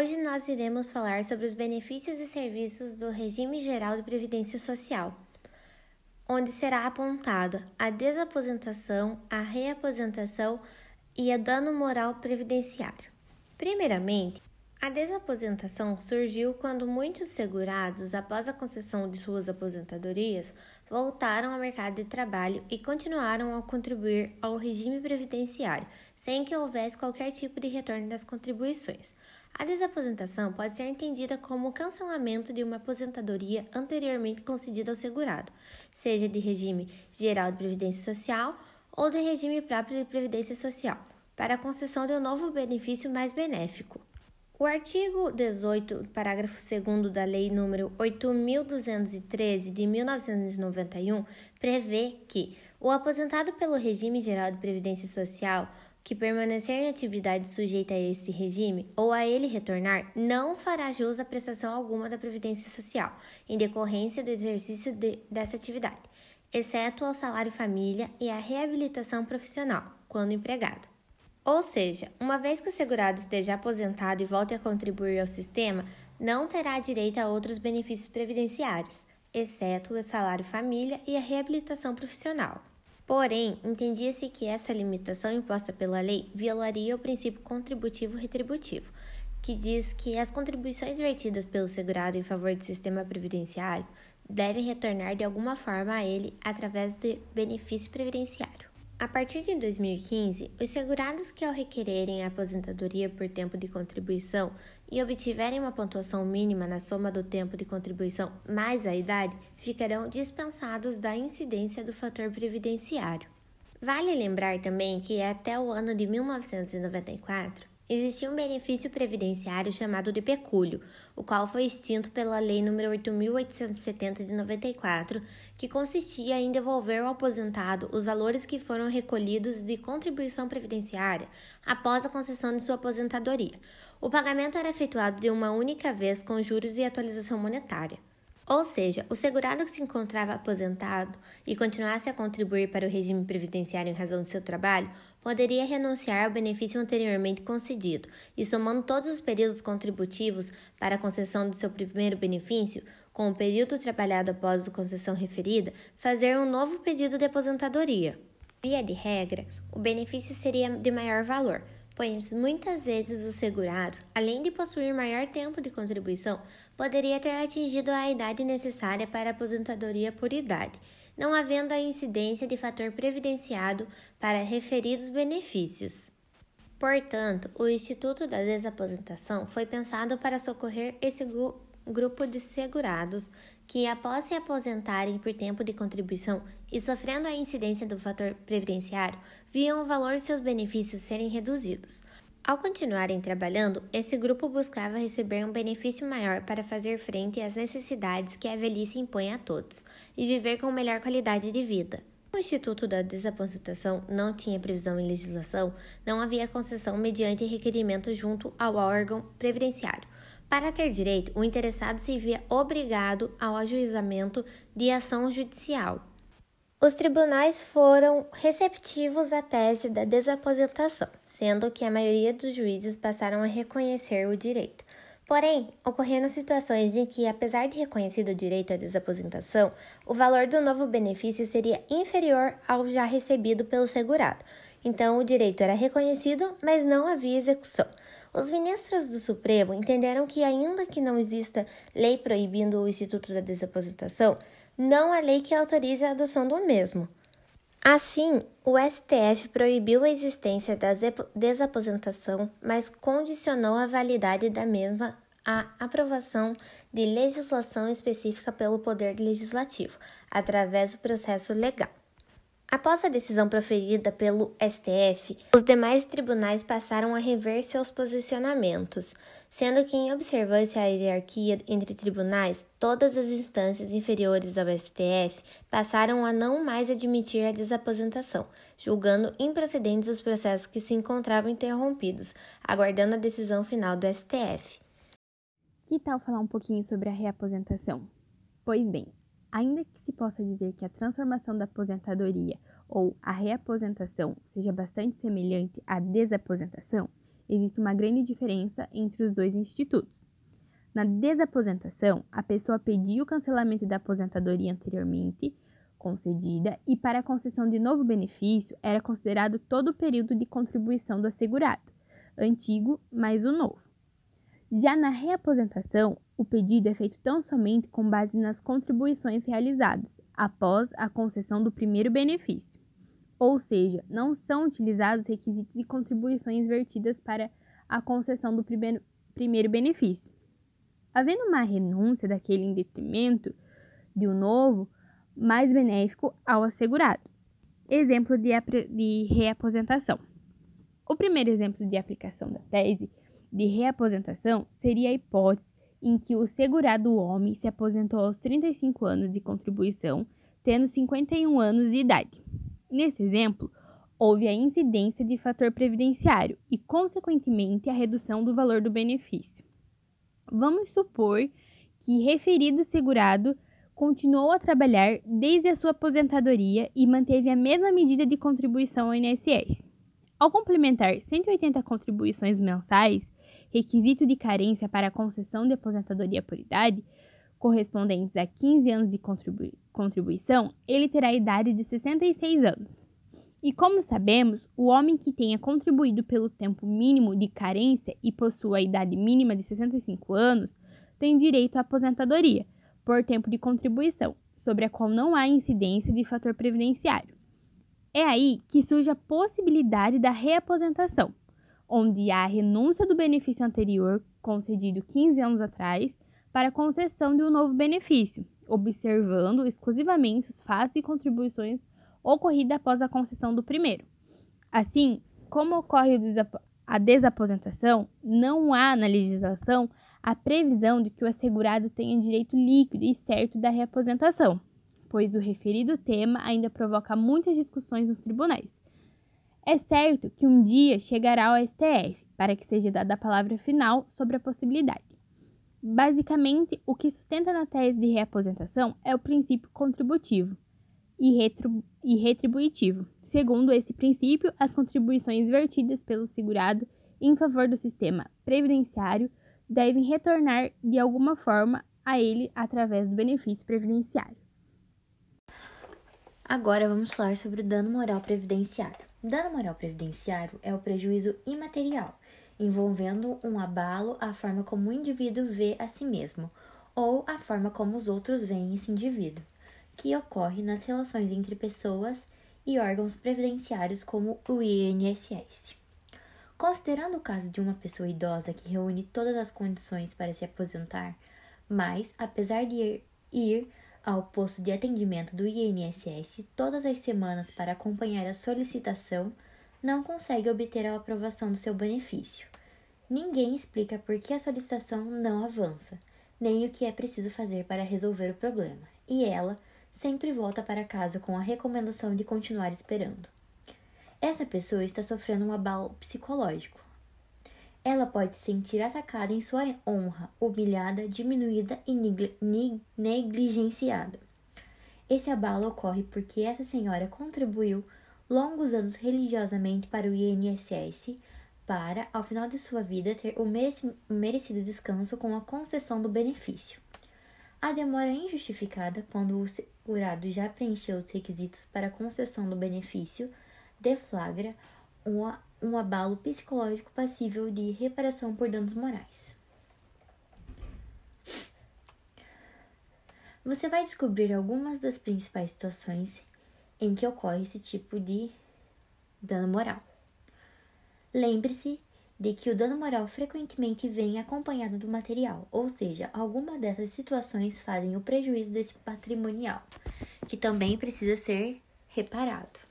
Hoje nós iremos falar sobre os benefícios e serviços do Regime Geral de Previdência Social, onde será apontada a desaposentação, a reaposentação e a dano moral previdenciário. Primeiramente, a desaposentação surgiu quando muitos segurados, após a concessão de suas aposentadorias, voltaram ao mercado de trabalho e continuaram a contribuir ao regime previdenciário, sem que houvesse qualquer tipo de retorno das contribuições. A desaposentação pode ser entendida como o cancelamento de uma aposentadoria anteriormente concedida ao segurado, seja de regime geral de previdência social ou de regime próprio de previdência social, para a concessão de um novo benefício mais benéfico. O artigo 18, parágrafo 2 da Lei nº 8.213 de 1991 prevê que o aposentado pelo regime geral de previdência social que permanecer em atividade sujeita a esse regime ou a ele retornar não fará jus a prestação alguma da previdência social em decorrência do exercício de, dessa atividade, exceto ao salário família e à reabilitação profissional, quando empregado. Ou seja, uma vez que o segurado esteja aposentado e volte a contribuir ao sistema, não terá direito a outros benefícios previdenciários, exceto o salário família e a reabilitação profissional. Porém, entendia-se que essa limitação imposta pela lei violaria o princípio contributivo retributivo, que diz que as contribuições vertidas pelo segurado em favor do sistema previdenciário devem retornar de alguma forma a ele através de benefício previdenciário. A partir de 2015, os segurados que, ao requererem a aposentadoria por tempo de contribuição e obtiverem uma pontuação mínima na soma do tempo de contribuição mais a idade, ficarão dispensados da incidência do fator previdenciário. Vale lembrar também que até o ano de 1994, existia um benefício previdenciário chamado de pecúlio, o qual foi extinto pela Lei nº 8.870 de 94, que consistia em devolver ao aposentado os valores que foram recolhidos de contribuição previdenciária após a concessão de sua aposentadoria. O pagamento era efetuado de uma única vez com juros e atualização monetária. Ou seja, o segurado que se encontrava aposentado e continuasse a contribuir para o regime previdenciário em razão do seu trabalho poderia renunciar ao benefício anteriormente concedido e, somando todos os períodos contributivos para a concessão do seu primeiro benefício, com o período trabalhado após a concessão referida, fazer um novo pedido de aposentadoria. Via de regra, o benefício seria de maior valor, pois muitas vezes o segurado, além de possuir maior tempo de contribuição, poderia ter atingido a idade necessária para a aposentadoria por idade, não havendo a incidência de fator previdenciado para referidos benefícios. Portanto, o Instituto da Desaposentação foi pensado para socorrer esse grupo de segurados que, após se aposentarem por tempo de contribuição e sofrendo a incidência do fator previdenciário, viam o valor de seus benefícios serem reduzidos. Ao continuarem trabalhando, esse grupo buscava receber um benefício maior para fazer frente às necessidades que a velhice impõe a todos e viver com melhor qualidade de vida. O Instituto da Desaposentação não tinha previsão em legislação, não havia concessão mediante requerimento junto ao órgão previdenciário. Para ter direito, o interessado se via obrigado ao ajuizamento de ação judicial. Os tribunais foram receptivos à tese da desaposentação, sendo que a maioria dos juízes passaram a reconhecer o direito. Porém, ocorreram situações em que, apesar de reconhecido o direito à desaposentação, o valor do novo benefício seria inferior ao já recebido pelo segurado. Então, o direito era reconhecido, mas não havia execução. Os ministros do Supremo entenderam que, ainda que não exista lei proibindo o Instituto da Desaposentação, não há lei que autorize a adoção do mesmo. Assim, o STF proibiu a existência da desaposentação, mas condicionou a validade da mesma à aprovação de legislação específica pelo Poder Legislativo, através do processo legal. Após a decisão proferida pelo STF, os demais tribunais passaram a rever seus posicionamentos, sendo que, em observância à hierarquia entre tribunais, todas as instâncias inferiores ao STF passaram a não mais admitir a desaposentação, julgando improcedentes os processos que se encontravam interrompidos, aguardando a decisão final do STF. Que tal falar um pouquinho sobre a reaposentação? Pois bem, Ainda que se possa dizer que a transformação da aposentadoria ou a reaposentação seja bastante semelhante à desaposentação, existe uma grande diferença entre os dois institutos. Na desaposentação, a pessoa pedia o cancelamento da aposentadoria anteriormente concedida e para a concessão de novo benefício era considerado todo o período de contribuição do assegurado, antigo mais o novo. Já na reaposentação, o pedido é feito tão somente com base nas contribuições realizadas após a concessão do primeiro benefício, ou seja, não são utilizados requisitos e contribuições vertidas para a concessão do primeiro, primeiro benefício. Havendo uma renúncia daquele em detrimento de um novo, mais benéfico ao assegurado. Exemplo de, de reaposentação. O primeiro exemplo de aplicação da tese de reaposentação seria a hipótese em que o segurado homem se aposentou aos 35 anos de contribuição, tendo 51 anos de idade. Nesse exemplo, houve a incidência de fator previdenciário e, consequentemente, a redução do valor do benefício. Vamos supor que referido segurado continuou a trabalhar desde a sua aposentadoria e manteve a mesma medida de contribuição ao INSS. Ao complementar 180 contribuições mensais, requisito de carência para a concessão de aposentadoria por idade, correspondentes a 15 anos de contribu contribuição, ele terá a idade de 66 anos. E como sabemos, o homem que tenha contribuído pelo tempo mínimo de carência e possua a idade mínima de 65 anos tem direito à aposentadoria por tempo de contribuição, sobre a qual não há incidência de fator previdenciário. É aí que surge a possibilidade da reaposentação, onde há a renúncia do benefício anterior, concedido 15 anos atrás, para a concessão de um novo benefício, observando exclusivamente os fatos e contribuições ocorridas após a concessão do primeiro. Assim, como ocorre a desaposentação, não há na legislação a previsão de que o assegurado tenha direito líquido e certo da reaposentação, pois o referido tema ainda provoca muitas discussões nos tribunais. É certo que um dia chegará ao STF para que seja dada a palavra final sobre a possibilidade. Basicamente, o que sustenta na tese de reaposentação é o princípio contributivo e, e retributivo. Segundo esse princípio, as contribuições vertidas pelo segurado em favor do sistema previdenciário devem retornar de alguma forma a ele através do benefício previdenciário. Agora vamos falar sobre o dano moral previdenciário. Dano moral previdenciário é o prejuízo imaterial, envolvendo um abalo à forma como o indivíduo vê a si mesmo ou a forma como os outros veem esse indivíduo, que ocorre nas relações entre pessoas e órgãos previdenciários como o INSS. Considerando o caso de uma pessoa idosa que reúne todas as condições para se aposentar, mas, apesar de ir ao posto de atendimento do INSS todas as semanas para acompanhar a solicitação, não consegue obter a aprovação do seu benefício. Ninguém explica por que a solicitação não avança, nem o que é preciso fazer para resolver o problema, e ela sempre volta para casa com a recomendação de continuar esperando. Essa pessoa está sofrendo um abalo psicológico, ela pode se sentir atacada em sua honra, humilhada, diminuída e negligenciada. Esse abalo ocorre porque essa senhora contribuiu longos anos religiosamente para o INSS para, ao final de sua vida, ter o merecido descanso com a concessão do benefício. A demora injustificada quando o segurado já preencheu os requisitos para a concessão do benefício deflagra uma um abalo psicológico passível de reparação por danos morais. Você vai descobrir algumas das principais situações em que ocorre esse tipo de dano moral. Lembre-se de que o dano moral frequentemente vem acompanhado do material, ou seja, alguma dessas situações fazem o prejuízo desse patrimonial, que também precisa ser reparado.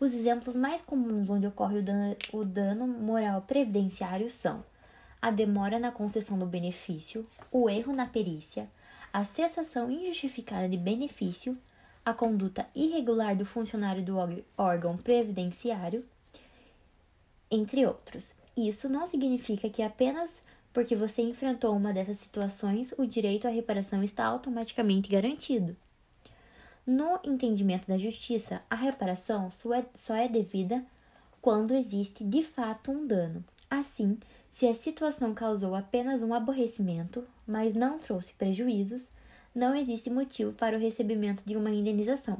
Os exemplos mais comuns onde ocorre o dano, o dano moral previdenciário são a demora na concessão do benefício, o erro na perícia, a cessação injustificada de benefício, a conduta irregular do funcionário do órgão previdenciário, entre outros. Isso não significa que apenas porque você enfrentou uma dessas situações o direito à reparação está automaticamente garantido. No entendimento da justiça, a reparação só é, só é devida quando existe de fato um dano. Assim, se a situação causou apenas um aborrecimento, mas não trouxe prejuízos, não existe motivo para o recebimento de uma indenização.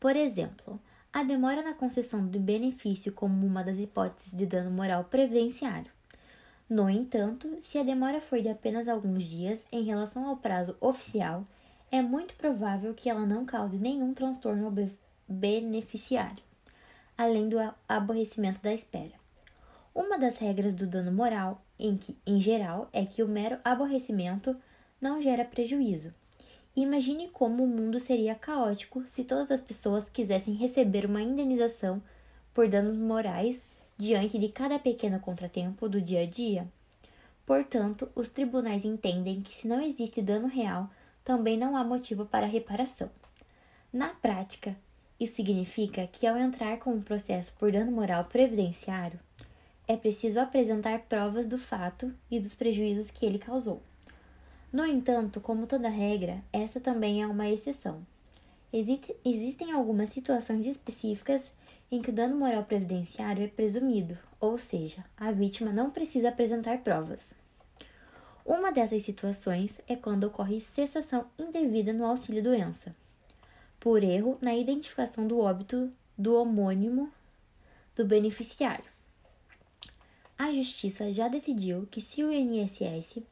Por exemplo, a demora na concessão do benefício como uma das hipóteses de dano moral previdenciário. No entanto, se a demora for de apenas alguns dias em relação ao prazo oficial, é muito provável que ela não cause nenhum transtorno ao beneficiário, além do aborrecimento da espera. Uma das regras do dano moral, em que, em geral, é que o mero aborrecimento não gera prejuízo. Imagine como o mundo seria caótico se todas as pessoas quisessem receber uma indenização por danos morais diante de cada pequeno contratempo do dia a dia. Portanto, os tribunais entendem que se não existe dano real, também não há motivo para reparação. Na prática, isso significa que ao entrar com um processo por dano moral previdenciário, é preciso apresentar provas do fato e dos prejuízos que ele causou. No entanto, como toda regra, essa também é uma exceção. Existe, existem algumas situações específicas em que o dano moral previdenciário é presumido, ou seja, a vítima não precisa apresentar provas. Uma dessas situações é quando ocorre cessação indevida no auxílio-doença, por erro na identificação do óbito do homônimo do beneficiário a Justiça já decidiu que se o INSS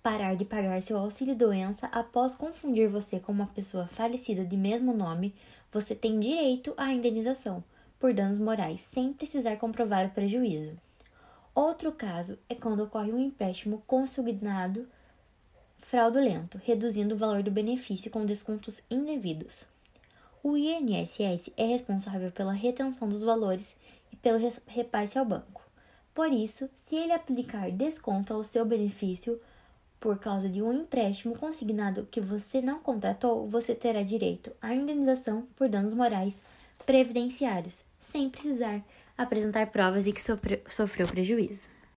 parar de pagar seu auxílio-doença após confundir você com uma pessoa falecida de mesmo nome, você tem direito à indenização por danos morais sem precisar comprovar o prejuízo. Outro caso é quando ocorre um empréstimo consignado fraudulento, reduzindo o valor do benefício com descontos indevidos. O INSS é responsável pela retenção dos valores e pelo repasse ao banco. Por isso, se ele aplicar desconto ao seu benefício por causa de um empréstimo consignado que você não contratou, você terá direito à indenização por danos morais previdenciários, sem precisar apresentar provas de que sofreu prejuízo.